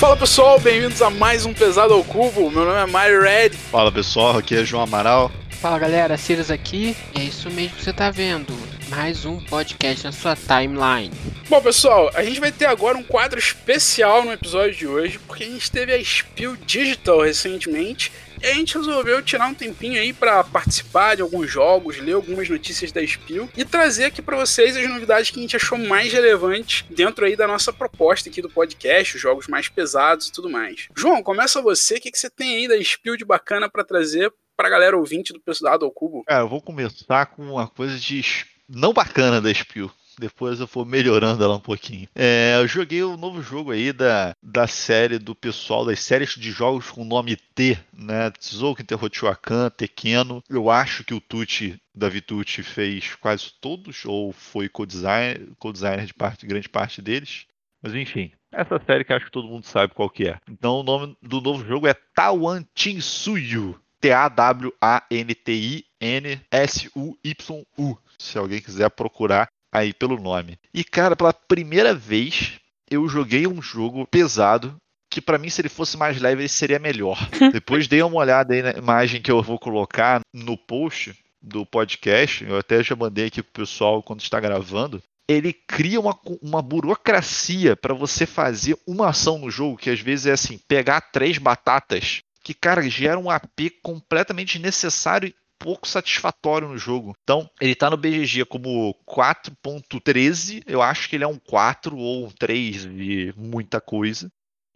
Fala pessoal, bem-vindos a mais um Pesado ao Cubo. Meu nome é Mario Red. Fala pessoal, aqui é João Amaral. Fala galera, Sirius aqui. E é isso mesmo que você tá vendo. Mais um podcast na sua timeline. Bom, pessoal, a gente vai ter agora um quadro especial no episódio de hoje, porque a gente teve a Spill Digital recentemente e a gente resolveu tirar um tempinho aí para participar de alguns jogos, ler algumas notícias da Spill e trazer aqui para vocês as novidades que a gente achou mais relevantes dentro aí da nossa proposta aqui do podcast, os jogos mais pesados e tudo mais. João, começa você, o que, que você tem aí da Spill de bacana para trazer pra galera ouvinte do Pesado ao Cubo? Cara, eu vou começar com uma coisa de não bacana da Spill. Depois eu vou melhorando ela um pouquinho. É, eu joguei o um novo jogo aí da, da série do pessoal, das séries de jogos com nome T, né? Tzouken, Teotihuacan, Tequeno. Eu acho que o Tucci, Davi Tucci, fez quase todos, ou foi co-designer, co-designer de parte, grande parte deles. Mas enfim, essa série que acho que todo mundo sabe qual que é. Então o nome do novo jogo é Tawan Tinsuyu. T-A-W-A-N-T-I-N-S-U-Y-U. Se alguém quiser procurar aí pelo nome. E cara, pela primeira vez eu joguei um jogo pesado que para mim se ele fosse mais leve ele seria melhor. Depois dei uma olhada aí na imagem que eu vou colocar no post do podcast. Eu até já mandei aqui pro pessoal quando está gravando. Ele cria uma, uma burocracia para você fazer uma ação no jogo que às vezes é assim, pegar três batatas que, cara, gera um AP completamente necessário pouco satisfatório no jogo. Então, ele tá no BGG como 4.13, eu acho que ele é um 4 ou um 3 de muita coisa.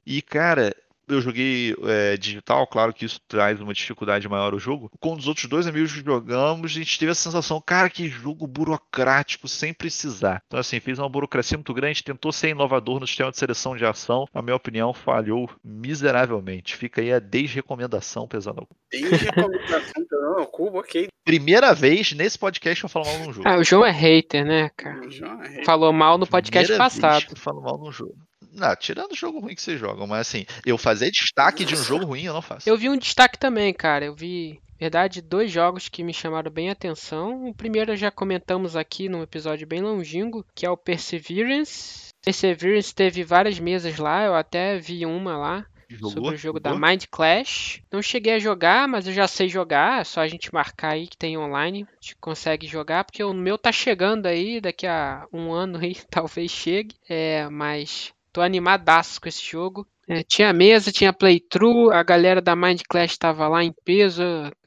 E, cara, eu joguei é, digital, claro que isso traz uma dificuldade maior ao jogo. Com os outros dois amigos que jogamos, a gente teve a sensação, cara, que jogo burocrático sem precisar. Então, assim, fez uma burocracia muito grande, tentou ser inovador no sistema de seleção de ação. Na minha opinião, falhou miseravelmente. Fica aí a desrecomendação pesando. Desrecomendação pesando ao cubo, ok. Primeira vez nesse podcast que eu falo mal num jogo. Ah, o João é hater, né, cara? É Falou mal no podcast Primeira passado. Vez que eu falo mal num jogo. Não, tirando o jogo ruim que vocês jogam, mas assim, eu fazer destaque de um jogo ruim eu não faço. Eu vi um destaque também, cara. Eu vi, verdade, dois jogos que me chamaram bem a atenção. O primeiro já comentamos aqui num episódio bem longínquo, que é o Perseverance. Perseverance teve várias mesas lá, eu até vi uma lá. Jogou? Sobre o jogo Jogou? da Mind Clash. Não cheguei a jogar, mas eu já sei jogar. É só a gente marcar aí que tem online. A gente consegue jogar, porque o meu tá chegando aí. Daqui a um ano aí talvez chegue. É, mas Tô animadaço com esse jogo. É, tinha mesa, tinha playthrough, a galera da Mind Clash estava lá em peso,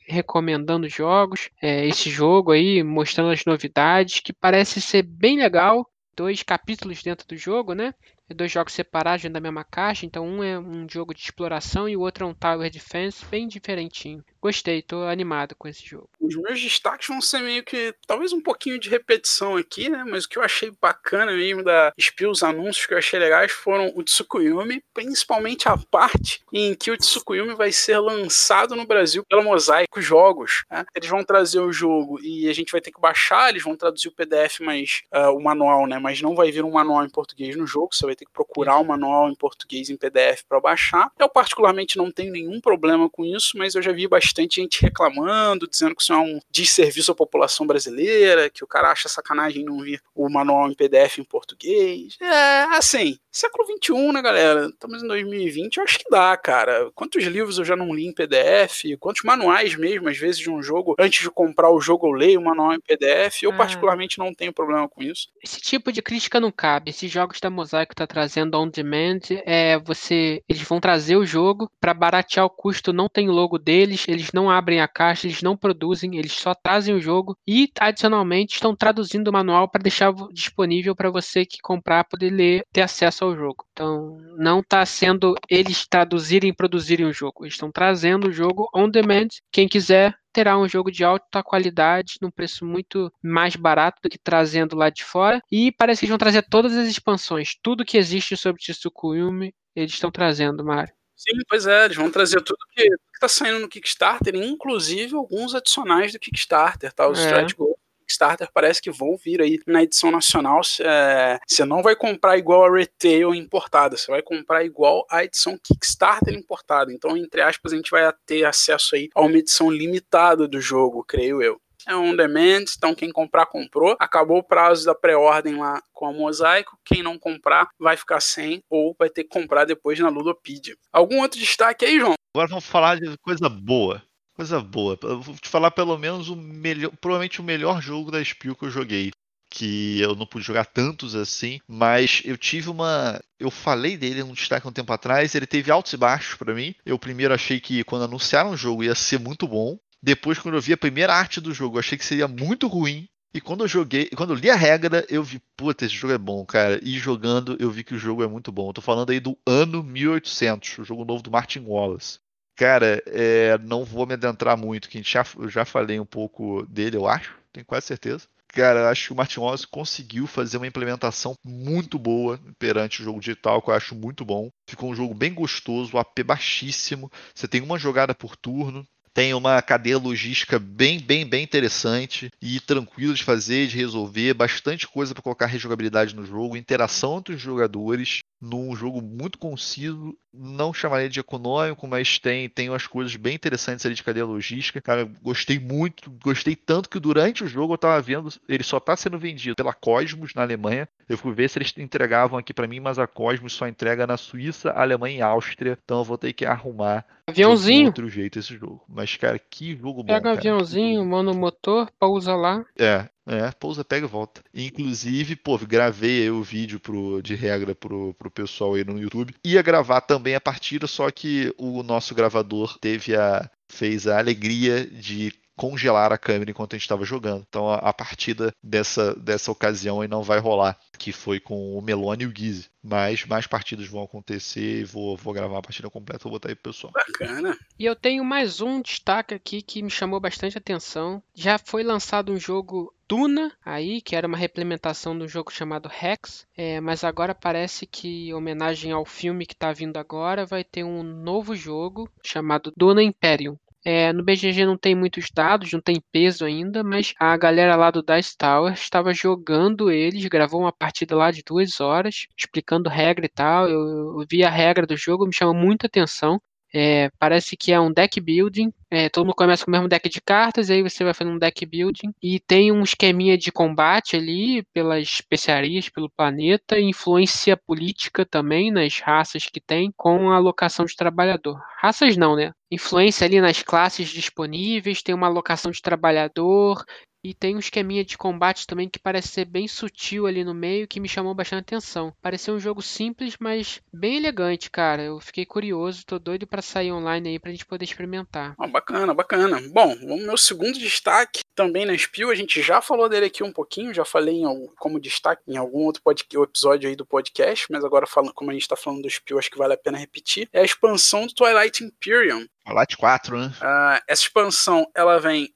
recomendando jogos. É, esse jogo aí, mostrando as novidades, que parece ser bem legal. Dois capítulos dentro do jogo, né? dois jogos separados dentro da mesma caixa, então um é um jogo de exploração e o outro é um Tower Defense, bem diferentinho. Gostei, tô animado com esse jogo. Os meus destaques vão ser meio que, talvez um pouquinho de repetição aqui, né? Mas o que eu achei bacana mesmo da Spill, os anúncios que eu achei legais foram o Tsukuyumi, principalmente a parte em que o Tsukuyumi vai ser lançado no Brasil pela Mosaico Jogos. Né? Eles vão trazer o jogo e a gente vai ter que baixar, eles vão traduzir o PDF, mas uh, o manual, né? Mas não vai vir um manual em português no jogo, você vai ter que procurar o manual em português em PDF para baixar. Eu particularmente não tenho nenhum problema com isso, mas eu já vi bastante bastante gente reclamando, dizendo que isso é um desserviço à população brasileira, que o cara acha sacanagem não vir o manual em PDF em português. É, assim, século XXI, né, galera? Estamos em 2020, eu acho que dá, cara. Quantos livros eu já não li em PDF? Quantos manuais mesmo, às vezes, de um jogo? Antes de comprar o jogo, eu leio o manual em PDF. Eu, ah. particularmente, não tenho problema com isso. Esse tipo de crítica não cabe. Esses jogos da Mosaico tá trazendo on demand, é você. Eles vão trazer o jogo para baratear o custo, não tem logo deles, eles não abrem a caixa, eles não produzem, eles só trazem o jogo e, adicionalmente, estão traduzindo o manual para deixar disponível para você que comprar poder ler, ter acesso ao jogo. Então, não está sendo eles traduzirem e produzirem o jogo, eles estão trazendo o jogo on demand. Quem quiser terá um jogo de alta qualidade, num preço muito mais barato do que trazendo lá de fora. E parece que eles vão trazer todas as expansões, tudo que existe sobre Tsukuyumi, eles estão trazendo, Mario. Sim, pois é, eles vão trazer tudo que, está saindo no Kickstarter, inclusive alguns adicionais do Kickstarter, tá? O é. Stretch Goal Kickstarter parece que vão vir aí na edição nacional. É, você não vai comprar igual a retail importada, você vai comprar igual a edição Kickstarter importada. Então, entre aspas, a gente vai ter acesso aí a uma edição limitada do jogo, creio eu. É on demand, então quem comprar, comprou. Acabou o prazo da pré-ordem lá com a Mosaico. Quem não comprar vai ficar sem ou vai ter que comprar depois na Ludopedia. Algum outro destaque aí, João? Agora vamos falar de coisa boa. Coisa boa. Eu vou te falar pelo menos o melhor, provavelmente o melhor jogo da Spiel que eu joguei que eu não pude jogar tantos assim, mas eu tive uma. Eu falei dele num destaque um tempo atrás, ele teve altos e baixos para mim. Eu primeiro achei que quando anunciaram o jogo ia ser muito bom. Depois, quando eu vi a primeira arte do jogo, eu achei que seria muito ruim. E quando eu joguei, quando eu li a regra, eu vi, puta, esse jogo é bom, cara. E jogando, eu vi que o jogo é muito bom. Eu tô falando aí do ano 1800, o jogo novo do Martin Wallace. Cara, é, não vou me adentrar muito, que já, eu já falei um pouco dele, eu acho, tenho quase certeza. Cara, acho que o Martin Wallace conseguiu fazer uma implementação muito boa perante o jogo digital, que eu acho muito bom. Ficou um jogo bem gostoso, o AP baixíssimo. Você tem uma jogada por turno, tem uma cadeia logística bem, bem, bem interessante e tranquilo de fazer, de resolver, bastante coisa para colocar rejogabilidade no jogo, interação entre os jogadores num jogo muito conciso, não chamaria de econômico, mas tem, tem umas coisas bem interessantes ali de cadeia logística. Cara, gostei muito, gostei tanto que durante o jogo eu tava vendo, ele só tá sendo vendido pela Cosmos na Alemanha. Eu fui ver se eles entregavam aqui para mim, mas a Cosmos só entrega na Suíça, Alemanha e Áustria. Então eu vou ter que arrumar aviãozinho. de outro jeito esse jogo. Mas cara, que jogo bom, Pega um aviãozinho, manda o motor, pausa lá. É, é, pousa, pega e volta. Inclusive, pô, gravei aí o vídeo pro, de regra pro, pro pessoal aí no YouTube. Ia gravar também a partida, só que o nosso gravador teve a. fez a alegria de congelar a câmera enquanto a gente estava jogando. Então a, a, partida dessa, dessa ocasião aí não vai rolar, que foi com o Melone e o Guise. Mas mais partidas vão acontecer e vou, vou gravar a partida completa, vou botar aí pro pessoal. Bacana. E eu tenho mais um destaque aqui que me chamou bastante atenção. Já foi lançado um jogo Duna aí, que era uma reimplementação do jogo chamado Rex, é, mas agora parece que, em homenagem ao filme que está vindo agora, vai ter um novo jogo chamado Duna Imperium. É, no BGG não tem muitos dados, não tem peso ainda, mas a galera lá do Dice Tower estava jogando eles, gravou uma partida lá de duas horas, explicando regra e tal. Eu, eu vi a regra do jogo, me chama muita atenção. É, parece que é um deck building. É, todo mundo começa com o mesmo deck de cartas, aí você vai fazendo um deck building. E tem um esqueminha de combate ali pelas especiarias, pelo planeta, influência política também nas raças que tem, com a alocação de trabalhador. Raças não, né? Influência ali nas classes disponíveis, tem uma alocação de trabalhador, e tem um esqueminha de combate também que parece ser bem sutil ali no meio, que me chamou bastante atenção. Pareceu um jogo simples, mas bem elegante, cara. Eu fiquei curioso, tô doido para sair online aí pra gente poder experimentar. Bacana, bacana. Bom, o meu segundo destaque também na Spiel, a gente já falou dele aqui um pouquinho, já falei em, como destaque em algum outro episódio aí do podcast, mas agora falando, como a gente tá falando do Spiel, acho que vale a pena repetir. É a expansão do Twilight Imperium. Twilight 4, né? Uh, essa expansão, ela vem,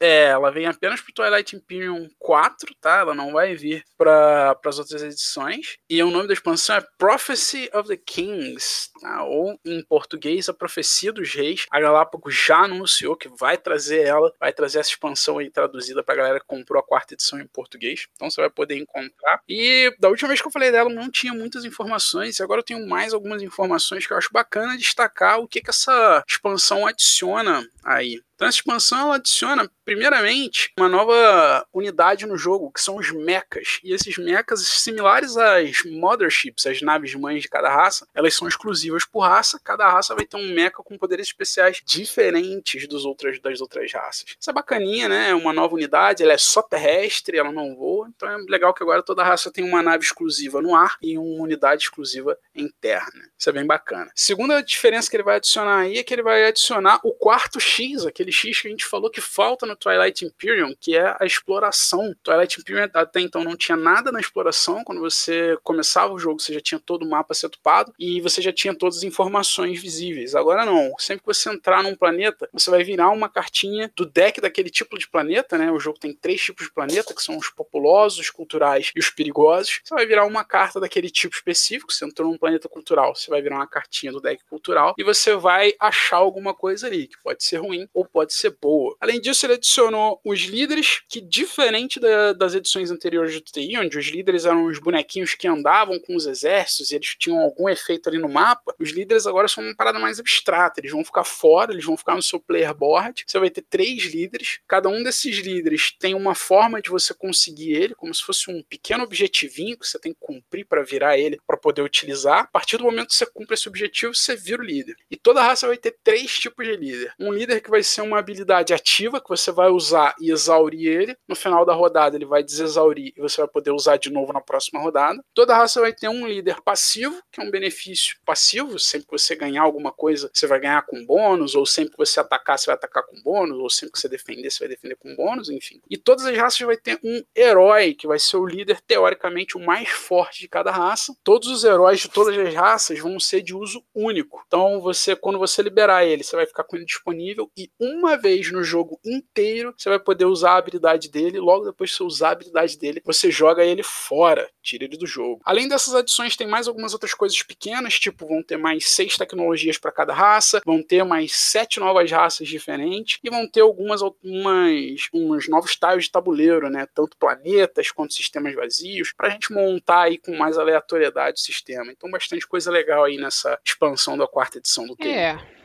é, ela vem apenas pro Twilight Imperium 4, tá? Ela não vai vir para as outras edições. E o nome da expansão é Prophecy of the Kings, tá? ou em português, A Profecia dos Reis. A Galápagos já anunciou que vai trazer ela, vai trazer essa expansão aí traduzida pra galera que comprou a quarta edição em português. Então você vai poder encontrar. E da última vez que eu falei dela, não tinha muitas informações. E agora eu tenho mais algumas informações que eu acho bacana destacar o que, que essa expansão adiciona aí. Então essa expansão ela adiciona, primeiramente, uma nova unidade no jogo, que são os mechas. E esses mechas, similares às motherships, as naves mães de cada raça, elas são exclusivas por raça. Cada raça vai ter um mecha com poderes especiais diferentes dos outras, das outras raças. Isso é bacaninha, né? É uma nova unidade, ela é só terrestre, ela não voa. Então é legal que agora toda raça tem uma nave exclusiva no ar e uma unidade exclusiva em terra. Né? Isso é bem bacana. Segunda diferença que ele vai adicionar aí é que ele vai adicionar o quarto X, aquele aquele X que a gente falou que falta no Twilight Imperium, que é a exploração. Twilight Imperium até então não tinha nada na exploração. Quando você começava o jogo, você já tinha todo o mapa setupado e você já tinha todas as informações visíveis. Agora não. Sempre que você entrar num planeta, você vai virar uma cartinha do deck daquele tipo de planeta, né? O jogo tem três tipos de planeta, que são os populosos, os culturais e os perigosos. Você vai virar uma carta daquele tipo específico. Você entrou num planeta cultural, você vai virar uma cartinha do deck cultural e você vai achar alguma coisa ali, que pode ser ruim ou pode ser boa. Além disso, ele adicionou os líderes, que diferente da, das edições anteriores do TI, onde os líderes eram os bonequinhos que andavam com os exércitos e eles tinham algum efeito ali no mapa, os líderes agora são uma parada mais abstrata. Eles vão ficar fora, eles vão ficar no seu player board. Você vai ter três líderes. Cada um desses líderes tem uma forma de você conseguir ele, como se fosse um pequeno objetivinho que você tem que cumprir para virar ele, para poder utilizar. A partir do momento que você cumpre esse objetivo, você vira o líder. E toda raça vai ter três tipos de líder. Um líder que vai ser uma habilidade ativa, que você vai usar e exaurir ele. No final da rodada, ele vai desexaurir e você vai poder usar de novo na próxima rodada. Toda raça vai ter um líder passivo, que é um benefício passivo. Sempre que você ganhar alguma coisa, você vai ganhar com bônus, ou sempre que você atacar, você vai atacar com bônus, ou sempre que você defender, você vai defender com bônus, enfim. E todas as raças vai ter um herói, que vai ser o líder, teoricamente, o mais forte de cada raça. Todos os heróis de todas as raças vão ser de uso único. Então, você, quando você liberar ele, você vai ficar com ele disponível e uma vez no jogo inteiro você vai poder usar a habilidade dele. Logo depois de você usar a habilidade dele, você joga ele fora, tira ele do jogo. Além dessas adições, tem mais algumas outras coisas pequenas, tipo vão ter mais seis tecnologias para cada raça, vão ter mais sete novas raças diferentes e vão ter algumas, uns novos tiles de tabuleiro, né? Tanto planetas quanto sistemas vazios, para a gente montar aí com mais aleatoriedade o sistema. Então, bastante coisa legal aí nessa expansão da quarta edição do game. É.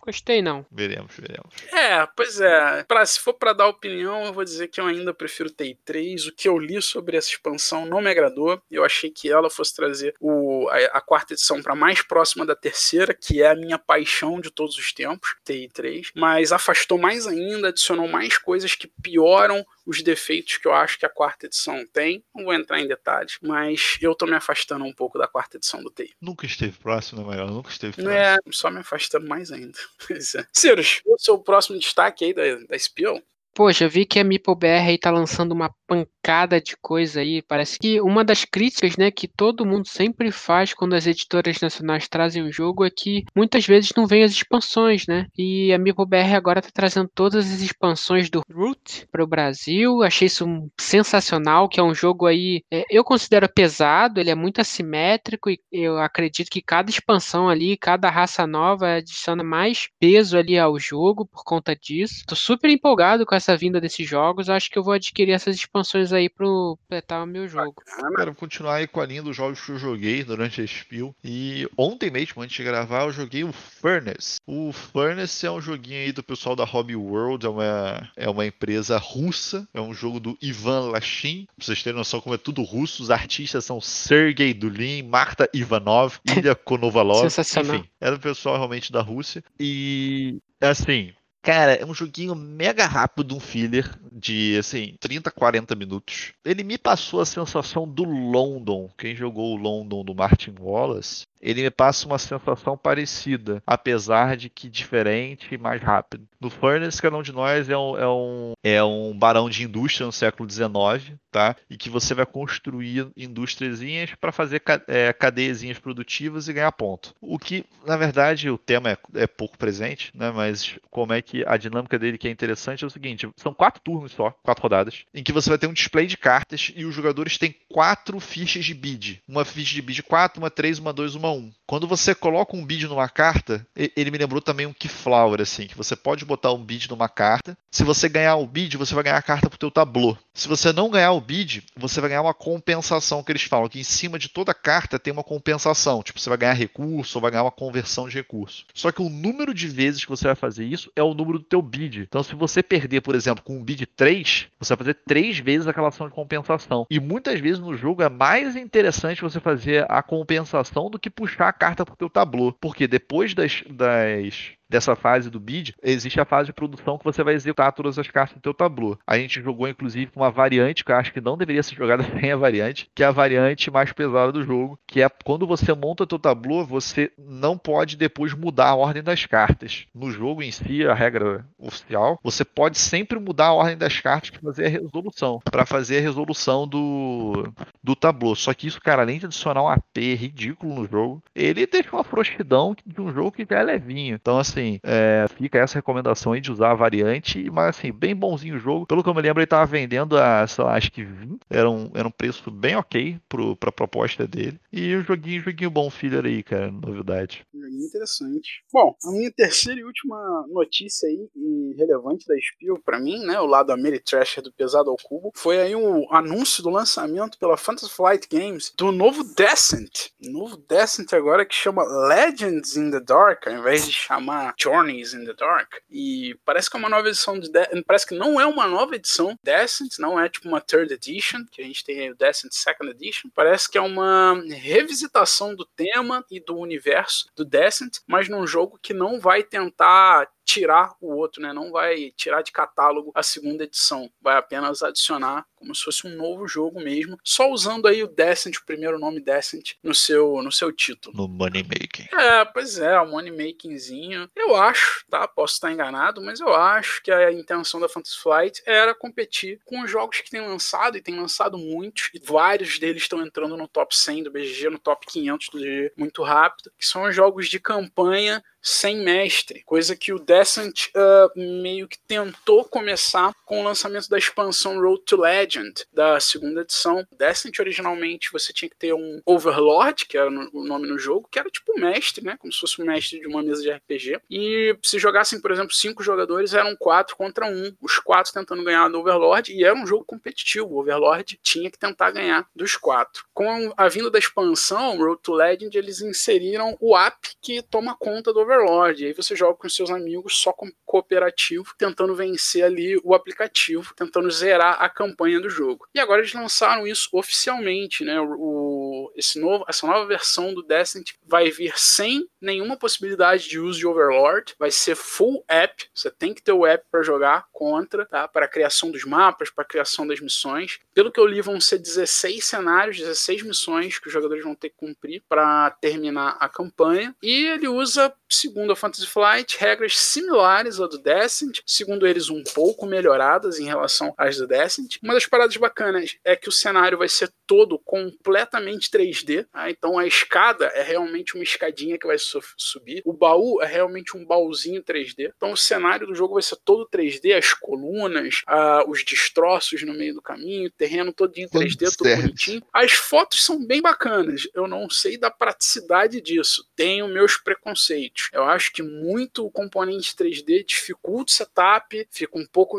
Gostei, não. Veremos, veremos. É, pois é. Pra, se for para dar opinião, eu vou dizer que eu ainda prefiro TI3. O que eu li sobre essa expansão não me agradou. Eu achei que ela fosse trazer o, a, a quarta edição para mais próxima da terceira, que é a minha paixão de todos os tempos, TI3. Mas afastou mais ainda, adicionou mais coisas que pioram os defeitos que eu acho que a quarta edição tem. Não vou entrar em detalhes, mas eu tô me afastando um pouco da quarta edição do TI. Nunca esteve próximo, né, maior? Nunca esteve próximo. É, só me afastando mais ainda. Pois é. Cirus, o seu próximo destaque aí da, da Spiel? Poxa, eu vi que a MeepleBR aí tá lançando uma pancada de coisa aí. Parece que uma das críticas, né, que todo mundo sempre faz quando as editoras nacionais trazem um jogo é que muitas vezes não vem as expansões, né? E a MeepleBR agora tá trazendo todas as expansões do Root para o Brasil. Achei isso sensacional, que é um jogo aí, é, eu considero pesado, ele é muito assimétrico e eu acredito que cada expansão ali, cada raça nova adiciona mais peso ali ao jogo por conta disso. Tô super empolgado com essa essa vinda desses jogos, acho que eu vou adquirir essas expansões aí pro completar o meu jogo. Quero continuar aí com a linha dos jogos que eu joguei durante a Spiel. E ontem mesmo, antes de gravar, eu joguei o Furnace. O Furnace é um joguinho aí do pessoal da Hobby World, é uma, é uma empresa russa, é um jogo do Ivan Lashin. Pra vocês terem noção como é tudo russo, os artistas são Sergei Dulin, Marta Ivanov, Ilya Konovalov. Sensacional. Enfim, era o pessoal realmente da Rússia. E assim, Cara, é um joguinho mega rápido, um filler de, assim, 30, 40 minutos. Ele me passou a sensação do London. Quem jogou o London do Martin Wallace ele me passa uma sensação parecida, apesar de que diferente e mais rápido. No Furnace, cada um de nós é um, é um, é um barão de indústria no século XIX, tá? E que você vai construir indústriazinhas para fazer é, cadeiazinhas produtivas e ganhar ponto. O que, na verdade, o tema é, é, pouco presente, né? Mas como é que a dinâmica dele que é interessante é o seguinte: são quatro turnos só, quatro rodadas, em que você vai ter um display de cartas e os jogadores têm quatro fichas de bid. Uma ficha de bid 4, uma 3, uma 2, uma 1. Quando você coloca um bid numa carta, ele me lembrou também um Keyflower, assim, que você pode botar um bid numa carta. Se você ganhar o bid, você vai ganhar a carta pro teu tablô. Se você não ganhar o bid, você vai ganhar uma compensação, que eles falam, que em cima de toda carta tem uma compensação. Tipo, você vai ganhar recurso ou vai ganhar uma conversão de recurso. Só que o número de vezes que você vai fazer isso é o número do teu bid. Então, se você perder, por exemplo, com um bid 3, você vai fazer 3 vezes aquela ação de compensação. E muitas vezes no jogo é mais interessante você fazer a compensação do que puxar a carta pro teu tablô. Porque depois das, das dessa fase do bid, existe a fase de produção que você vai executar todas as cartas do teu tablô. A gente jogou inclusive com uma variante que eu acho que não deveria ser jogada sem a variante, que é a variante mais pesada do jogo, que é quando você monta teu tablô, você não pode depois mudar a ordem das cartas. No jogo em si, a regra oficial, você pode sempre mudar a ordem das cartas para fazer a resolução, para fazer a resolução do do tablô. Só que isso, cara, além de adicionar um AP ridículo no jogo, ele deixa uma frouxidão de um jogo que já é levinho. Então, assim, assim, é, fica essa recomendação aí de usar a variante, mas assim, bem bonzinho o jogo. Pelo que eu me lembro, ele tava vendendo a, sei lá, acho que 20. Era um, era um preço bem ok pro, pra proposta dele. E um joguinho, joguinho bom filler aí, cara, novidade. Joguinho interessante. Bom, a minha terceira e última notícia aí, relevante da Spiel para mim, né, o lado Ameritrasher do pesado ao cubo, foi aí o anúncio do lançamento pela Fantasy Flight Games do novo Descent. Novo Descent agora que chama Legends in the Dark, ao invés de chamar Journeys in the Dark. E parece que é uma nova edição de De parece que não é uma nova edição Descent, não é tipo uma third edition, que a gente tem o Descent Second Edition. Parece que é uma revisitação do tema e do universo do Descent, mas num jogo que não vai tentar tirar o outro, né? Não vai tirar de catálogo a segunda edição, vai apenas adicionar como se fosse um novo jogo mesmo, só usando aí o Descent, o primeiro nome Descent no seu no seu título. No money making. É, pois é, o money makingzinho. Eu acho, tá? Posso estar enganado, mas eu acho que a intenção da Fantasy Flight era competir com os jogos que tem lançado e tem lançado muitos, e vários deles estão entrando no top 100 do BGG, no top 500 do BGG muito rápido, que são os jogos de campanha sem mestre, coisa que o Descent uh, meio que tentou começar com o lançamento da expansão Road to Legend da segunda edição. Descent originalmente você tinha que ter um Overlord, que era o nome no jogo, que era tipo mestre, né, como se fosse o mestre de uma mesa de RPG. E se jogassem, por exemplo, cinco jogadores, eram quatro contra um, os quatro tentando ganhar do Overlord, e era um jogo competitivo. O Overlord tinha que tentar ganhar dos quatro. Com a vinda da expansão Road to Legend, eles inseriram o app que toma conta do Overlord. E aí você joga com seus amigos só com cooperativo, tentando vencer ali o aplicativo, tentando zerar a campanha do jogo. E agora eles lançaram isso oficialmente, né? O, esse novo, essa nova versão do Destiny vai vir sem nenhuma possibilidade de uso de Overlord, vai ser full app. Você tem que ter o app para jogar contra, tá? Para a criação dos mapas, para a criação das missões. Pelo que eu li, vão ser 16 cenários, 16 missões que os jogadores vão ter que cumprir para terminar a campanha. E ele usa segundo a Fantasy Flight, regras similares ao do Descent, segundo eles um pouco melhoradas em relação às do Descent. Uma das paradas bacanas é que o cenário vai ser todo completamente 3D, tá? então a escada é realmente uma escadinha que vai subir, o baú é realmente um baúzinho 3D, então o cenário do jogo vai ser todo 3D, as colunas, os destroços no meio do caminho, o terreno todinho 3D, tudo bonitinho. As fotos são bem bacanas, eu não sei da praticidade disso, tenho meus preconceitos eu acho que muito o componente 3D dificulta o setup, fica um pouco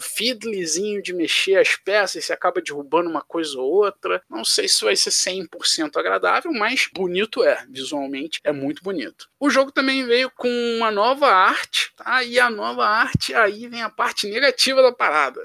fiddlyzinho de mexer as peças, você acaba derrubando uma coisa ou outra. Não sei se vai ser 100% agradável, mas bonito é, visualmente é muito bonito. O jogo também veio com uma nova arte, tá? E a nova arte aí vem a parte negativa da parada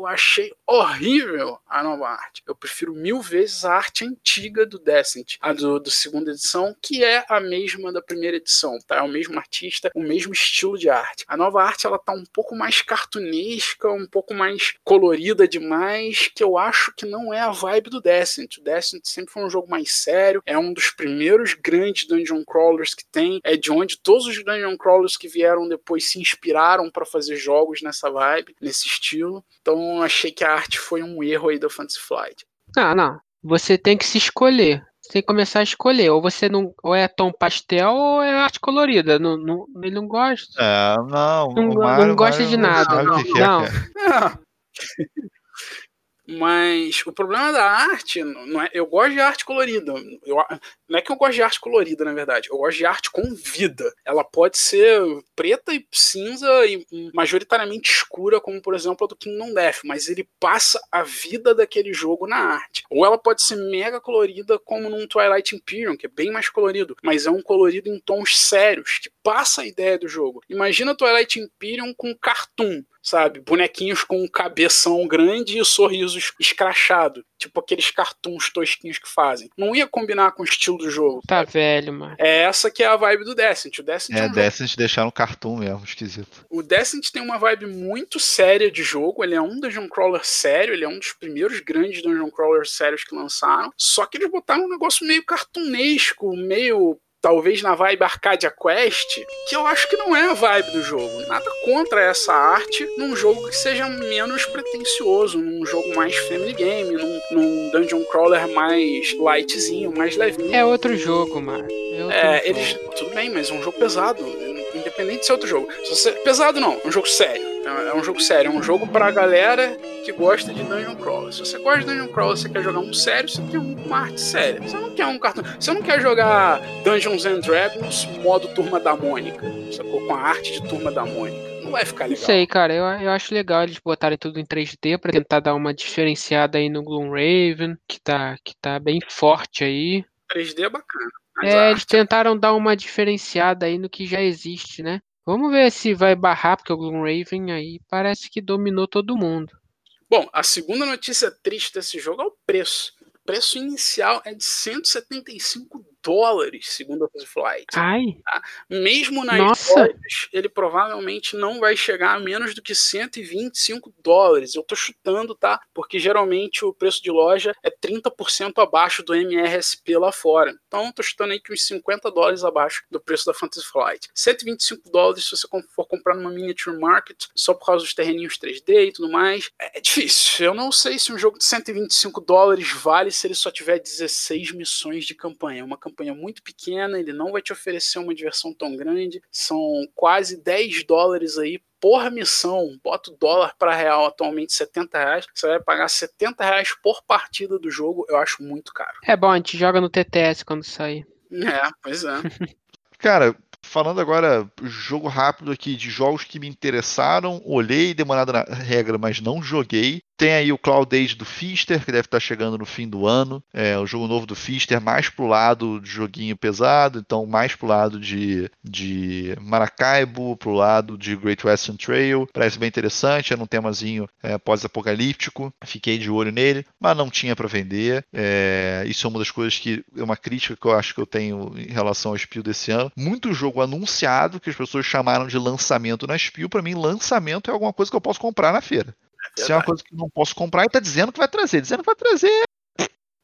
eu achei horrível a nova arte. Eu prefiro mil vezes a arte antiga do Descent, a do, do segunda edição, que é a mesma da primeira edição, tá? É o mesmo artista, o mesmo estilo de arte. A nova arte ela tá um pouco mais cartunesca, um pouco mais colorida demais, que eu acho que não é a vibe do Descent. O Descent sempre foi um jogo mais sério, é um dos primeiros grandes dungeon crawlers que tem, é de onde todos os dungeon crawlers que vieram depois se inspiraram para fazer jogos nessa vibe, nesse estilo. Então achei que a arte foi um erro aí do Fantasy Flight. Ah, não. Você tem que se escolher. Você tem que começar a escolher. Ou você não. Ou é tom pastel ou é arte colorida. Não, não, ele não gosta. É, não. Não, Mario, não gosta Mario de nada. Não. Que não. É. Mas o problema da arte, não é, eu gosto de arte colorida. Eu, não é que eu gosto de arte colorida, na verdade. Eu gosto de arte com vida. Ela pode ser preta e cinza e majoritariamente escura, como por exemplo a do Kingdom Death, mas ele passa a vida daquele jogo na arte. Ou ela pode ser mega colorida, como num Twilight Imperium, que é bem mais colorido, mas é um colorido em tons sérios, que passa a ideia do jogo. Imagina Twilight Imperium com cartoon sabe? Bonequinhos com um cabeção grande e sorrisos escrachado. Tipo aqueles cartoons tosquinhos que fazem. Não ia combinar com o estilo do jogo. Tá sabe? velho, mano. É essa que é a vibe do Descent. O Descent é, é um Descent jogo... deixar no cartoon mesmo, esquisito. O Descent tem uma vibe muito séria de jogo. Ele é um dungeon crawler sério. Ele é um dos primeiros grandes dungeon crawlers sérios que lançaram. Só que eles botaram um negócio meio cartunesco, meio talvez na vibe Arcadia Quest, que eu acho que não é a vibe do jogo. Nada contra essa arte num jogo que seja menos pretencioso, num jogo mais family game, num, num dungeon crawler mais lightzinho, mais levinho. É outro jogo, mano. É, é eles. Tudo bem, mas é um jogo pesado independente de ser outro jogo. Você... Pesado não, é um jogo sério. É um jogo sério, é um jogo pra galera que gosta de Dungeon Crawler. Se você gosta de Dungeon Crawler, você quer jogar um sério, você quer uma arte séria. Você não quer um cartão. Você não quer jogar Dungeons and Dragons modo turma da Mônica, sacou? Com a arte de turma da Mônica. Não vai ficar legal. Não sei, cara. Eu, eu acho legal eles botarem tudo em 3D pra tentar dar uma diferenciada aí no Gloomraven, que tá, que tá bem forte aí. 3D é bacana. É, eles tentaram dar uma diferenciada aí no que já existe, né? Vamos ver se vai barrar, porque o Gloomraven aí parece que dominou todo mundo. Bom, a segunda notícia triste desse jogo é o preço. O preço inicial é de 175 dólares, segundo a Flight. Ai. Tá? Mesmo nas Nossa. lojas, ele provavelmente não vai chegar a menos do que 125 dólares. Eu tô chutando, tá? Porque geralmente o preço de loja é 30% abaixo do MRSP lá fora. Então tô chutando aí que uns 50 dólares abaixo do preço da Fantasy Flight. 125 dólares se você for comprar numa miniature market, só por causa dos terreninhos 3D e tudo mais. É difícil. Eu não sei se um jogo de 125 dólares vale se ele só tiver 16 missões de campanha. Uma campanha muito pequena, ele não vai te oferecer uma diversão tão grande. São quase 10 dólares aí por missão. Bota o dólar para real atualmente 70 reais. Você vai pagar 70 reais por partida do jogo. Eu acho muito caro. É bom, a gente joga no TTS quando sair. É, pois é. Cara, falando agora, jogo rápido aqui de jogos que me interessaram, olhei, olhada na regra, mas não joguei. Tem aí o Cloud Age do Fister, que deve estar chegando no fim do ano. É o jogo novo do Fister, mais pro lado de joguinho pesado, então mais pro lado de, de Maracaibo, pro lado de Great Western Trail. Parece bem interessante, era um temazinho é, pós-apocalíptico. Fiquei de olho nele, mas não tinha para vender. É, isso é uma das coisas que é uma crítica que eu acho que eu tenho em relação ao Spiel desse ano. Muito jogo anunciado que as pessoas chamaram de lançamento na Spiel. Para mim, lançamento é alguma coisa que eu posso comprar na feira. Se é uma coisa que eu não posso comprar, ele tá dizendo que vai trazer. Dizendo que vai trazer.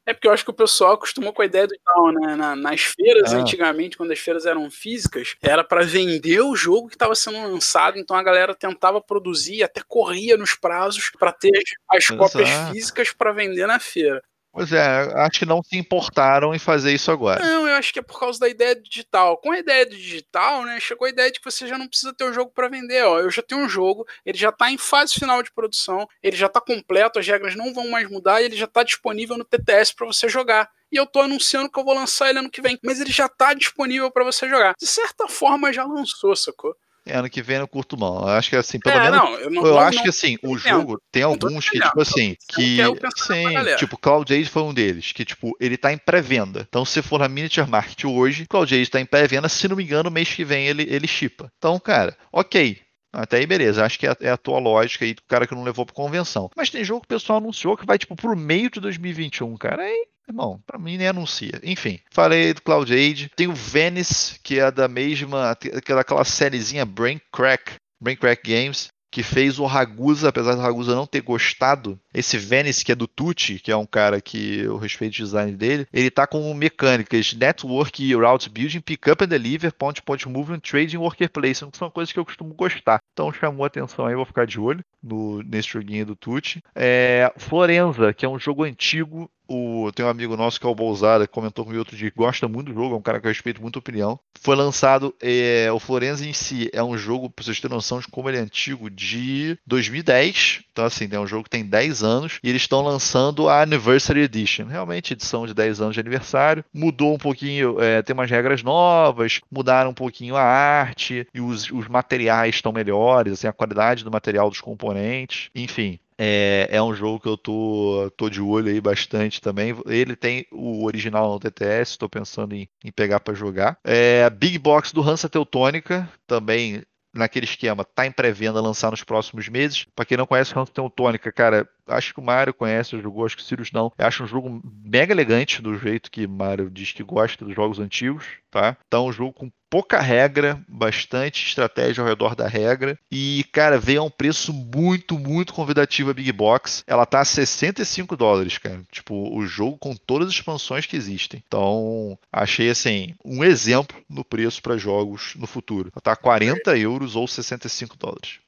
É porque eu acho que o pessoal acostumou com a ideia do tal, né? Na, nas feiras, Ah. antigamente, quando as feiras eram físicas, era para vender o jogo que estava sendo lançado, então a galera tentava produzir, até corria nos prazos para ter as, as cópias Exato. físicas para vender na feira. Pois é, acho que não se importaram em fazer isso agora. Não, eu acho que é por causa da ideia digital. Com a ideia digital, né, chegou a ideia de que você já não precisa ter o jogo para vender. Ó, eu já tenho um jogo, ele já está em fase final de produção, ele já está completo, as regras não vão mais mudar e ele já está disponível no TTS para você jogar. E eu tô anunciando que eu vou lançar ele ano que vem, mas ele já tá disponível para você jogar. De certa forma já lançou, sacou? É, ano que vem eu curto mão. Eu acho que assim, pelo é, menos. não, eu não Eu acho não- que assim, o jogo tem alguns que, tipo assim, que. Sim, tipo, Cloud Age foi um deles, que, tipo, ele tá em pré-venda. Então, se for na Miniature Market hoje, Cloud Age tá em pré-venda, se não me engano, mês que vem ele, ele chipa. Então, cara, ok. Até aí, beleza. Acho que é, é a tua lógica aí do cara que não levou pra convenção. Mas tem jogo que o pessoal anunciou que vai, tipo, pro meio de 2021, cara. Aí, irmão, pra mim nem anuncia. Enfim, falei do Cloud Age. Tem o Venice, que é da mesma, aquela, aquela sériezinha Brain Crack, Brain Crack Games. Que fez o Ragusa, apesar do Ragusa não ter gostado. Esse Venice, que é do Tucci, que é um cara que eu respeito o design dele, ele tá com mecânicas Network Route Building, Pick Up and Deliver, Point Point Movement, Trading Worker Placement, que são coisas que eu costumo gostar. Então chamou atenção aí, vou ficar de olho no, nesse joguinho do Tucci. É, Florenza, que é um jogo antigo. O, tem um amigo nosso que é o Bolzada, que comentou comigo outro dia que gosta muito do jogo, é um cara que eu respeito muito a opinião. Foi lançado, é, o Florenza em si é um jogo, pra vocês terem noção de como ele é antigo, de 2010. Então, assim, é um jogo que tem 10 anos e eles estão lançando a Anniversary Edition. Realmente, edição de 10 anos de aniversário. Mudou um pouquinho, é, tem umas regras novas, mudaram um pouquinho a arte e os, os materiais estão melhores, assim, a qualidade do material dos componentes. Enfim, é, é um jogo que eu tô, tô de olho aí bastante também. Ele tem o original no TTS, estou pensando em, em pegar para jogar. É, Big Box do Hansa Teutônica, também naquele esquema, tá em pré-venda, lançar nos próximos meses. Para quem não conhece Hansa Teutônica, cara, acho que o Mário conhece, jogou, acho que o Sirius não. Eu acho um jogo mega elegante, do jeito que o Mário diz que gosta dos jogos antigos, tá? Então, um jogo com pouca regra, bastante estratégia ao redor da regra. E, cara, veio a um preço muito, muito convidativo a Big Box. Ela tá a 65 dólares, cara. Tipo, o jogo com todas as expansões que existem. Então, achei, assim, um exemplo no preço para jogos no futuro. Ela tá a 40 euros ou 65 dólares.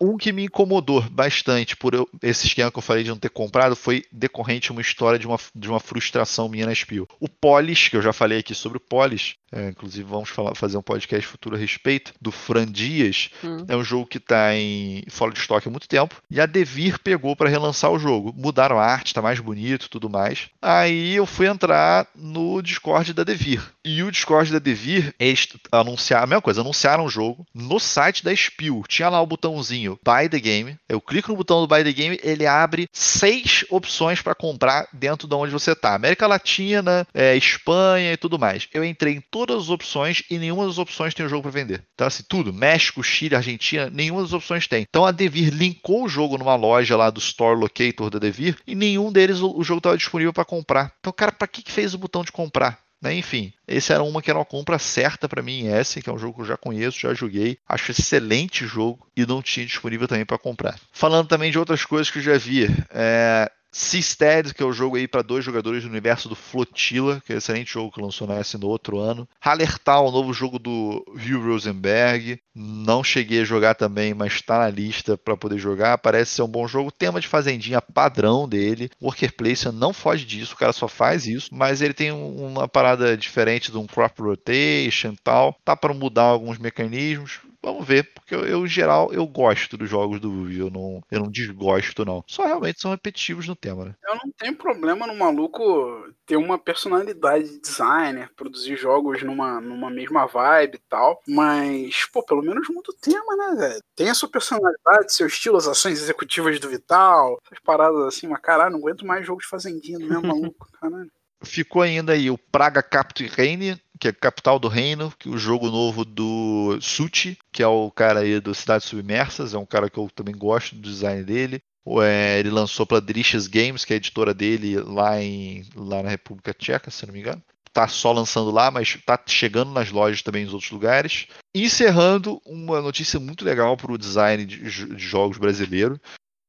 Um que me incomodou bastante por eu- esse esquema que eu falei de não ter comprado foi decorrente uma história de uma, de uma frustração minha na Spiel. O Polis, que eu já falei aqui sobre o Polis, É, inclusive, vamos falar, fazer um podcast futuro a respeito do Fran Dias. Hum. É um jogo que está em fora de estoque há muito tempo. E a Devir pegou para relançar o jogo. Mudaram a arte, está mais bonito tudo mais. Aí eu fui entrar no Discord da Devir. E o Discord da Devir, eles anunciaram a mesma coisa, anunciaram o jogo no site da Spiel. Tinha lá o botãozinho Buy the Game. Eu clico no botão do Buy the Game, ele abre seis opções para comprar dentro de onde você está. América Latina, é, Espanha e tudo mais. Eu entrei em todas as opções e nenhuma das opções tem o jogo para vender. Então, assim, tudo, México, Chile, Argentina, nenhuma das opções tem. Então a Devir linkou o jogo numa loja lá do Store Locator da Devir e nenhum deles o, o jogo estava disponível para comprar. Então, cara, para que, que fez o botão de comprar? Né? Enfim, esse era uma que era uma compra certa para mim em S, que é um jogo que eu já conheço, já joguei, acho excelente jogo e não tinha disponível também para comprar. Falando também de outras coisas que eu já vi, é, Seastead, que é o jogo aí para dois jogadores do universo do Flotilla, que é um excelente jogo que lançou na S no outro ano. Hallertal, o novo jogo do Hugh Rosenberg. Não cheguei a jogar também, mas está na lista para poder jogar. Parece ser um bom jogo. Tema de fazendinha padrão dele. Worker Placement não foge disso, o cara só faz isso. Mas ele tem uma parada diferente de um crop rotation e tal. Tá para mudar alguns mecanismos. Vamos ver, porque eu, eu, em geral, eu gosto dos jogos do Ruby, eu não, eu não desgosto, não. Só realmente são repetitivos no tema, né? Eu não tenho problema no maluco ter uma personalidade de designer, produzir jogos numa, numa mesma vibe e tal, mas, pô, pelo menos muda o tema, né, velho? Tem a sua personalidade, seu estilo, as ações executivas do Vital, essas paradas assim, mas caralho, não aguento mais jogos de fazendinha do mesmo maluco, caralho. Ficou ainda aí o Praga Captain Reign, que é capital do reino, que é o jogo novo do Suchi, que é o cara aí do Cidades Submersas, é um cara que eu também gosto do design dele. É, ele lançou para Drishas Games, que é a editora dele lá, em, lá na República Tcheca, se não me engano. Tá só lançando lá, mas tá chegando nas lojas também em outros lugares. Encerrando uma notícia muito legal para o design de, de jogos brasileiro,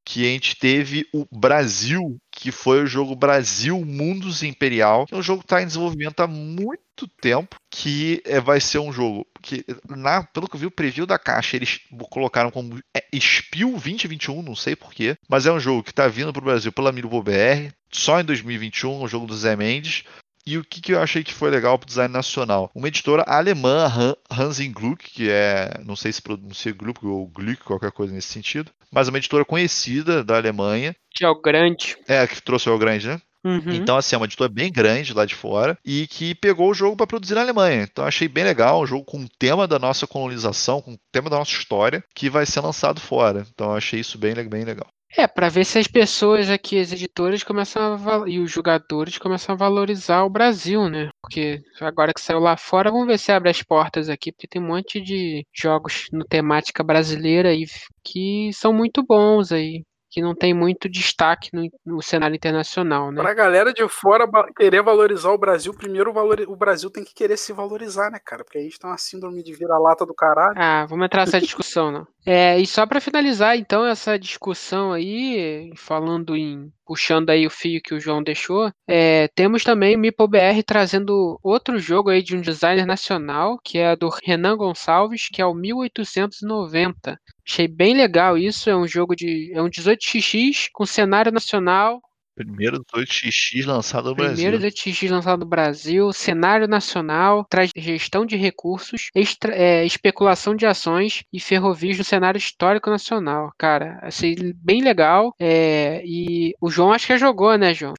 que a gente teve o Brasil, que foi o jogo Brasil Mundos Imperial, que é um jogo que está em desenvolvimento há muito tempo, que é, vai ser um jogo que, na, pelo que eu vi o preview da caixa, eles colocaram como é, Spiel 2021, não sei porquê, mas é um jogo que está vindo para o Brasil pela Mirbo BR, só em 2021, um jogo do Zé Mendes, e o que, que eu achei que foi legal para o design nacional? Uma editora alemã, Hansen Gluck, que é, não sei se pronuncia Gluck ou Gluck, qualquer coisa nesse sentido, mas uma editora conhecida da Alemanha. Que é o grande. É, que trouxe o grande, né? Uhum. Então, assim, é uma editora bem grande lá de fora e que pegou o jogo para produzir na Alemanha. Então, achei bem legal, um jogo com o tema da nossa colonização, com o tema da nossa história, que vai ser lançado fora. Então, achei isso bem, bem legal. É, para ver se as pessoas aqui, as editoras, começam a e os jogadores começam a valorizar o Brasil, né? Porque agora que saiu lá fora, vamos ver se abre as portas aqui, porque tem um monte de jogos no temática brasileira aí que são muito bons aí que não tem muito destaque no, no, cenário internacional, né? Pra galera de fora querer valorizar o Brasil, primeiro o Brasil tem que querer se valorizar, né, cara? Porque a gente tem uma síndrome de vira-lata do caralho. Ah, vamos entrar nessa discussão, não. É, e só para finalizar, então, essa discussão aí, falando em puxando aí o fio que o João deixou, é, temos também o MipoBR trazendo outro jogo aí de um designer nacional, que é do Renan Gonçalves, que é o 1890. Achei bem legal isso, é um jogo de. é um 18xx com cenário nacional, Primeiro 18x lançado no Brasil. Primeiro 18x lançado no Brasil, cenário nacional, traz gestão de recursos, extra, é, especulação de ações e ferrovias no cenário histórico nacional. Cara, achei bem legal. É, e o João acho que já jogou, né, João?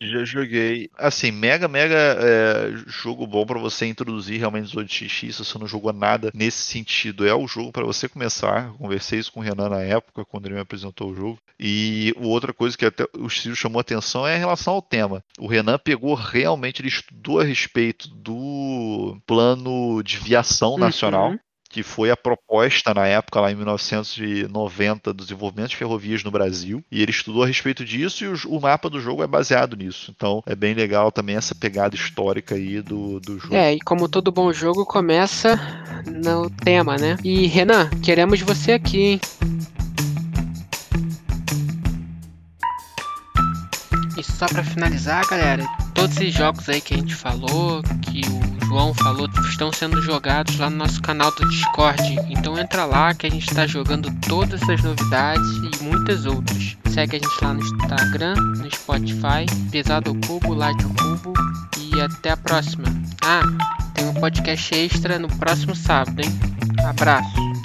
Já joguei. Assim, mega, mega é, jogo bom para você introduzir realmente 18x. Se você não jogou nada nesse sentido, é o jogo para você começar. conversei isso com o Renan na época, quando ele me apresentou o jogo. E outra coisa que até o Ciro chamou atenção é em relação ao tema. O Renan pegou realmente, ele estudou a respeito do plano de viação uhum. nacional. Uhum que foi a proposta na época, lá em 1990, do desenvolvimento de ferrovias no Brasil. E ele estudou a respeito disso e o, o, mapa do jogo é baseado nisso. Então é bem legal também essa pegada histórica aí do, do jogo. É, e como todo bom jogo, começa no tema, né? E Renan, queremos você aqui, hein? E só para finalizar, galera, todos esses jogos aí que a gente falou, que o João falou, estão sendo jogados lá no nosso canal do Discord. Então entra lá que a gente está jogando todas essas novidades e muitas outras. Segue a gente lá no Instagram, no Spotify, Pesado Cubo, Light ao Cubo e até a próxima. Ah, Tem um podcast extra no próximo sábado, hein? Abraço.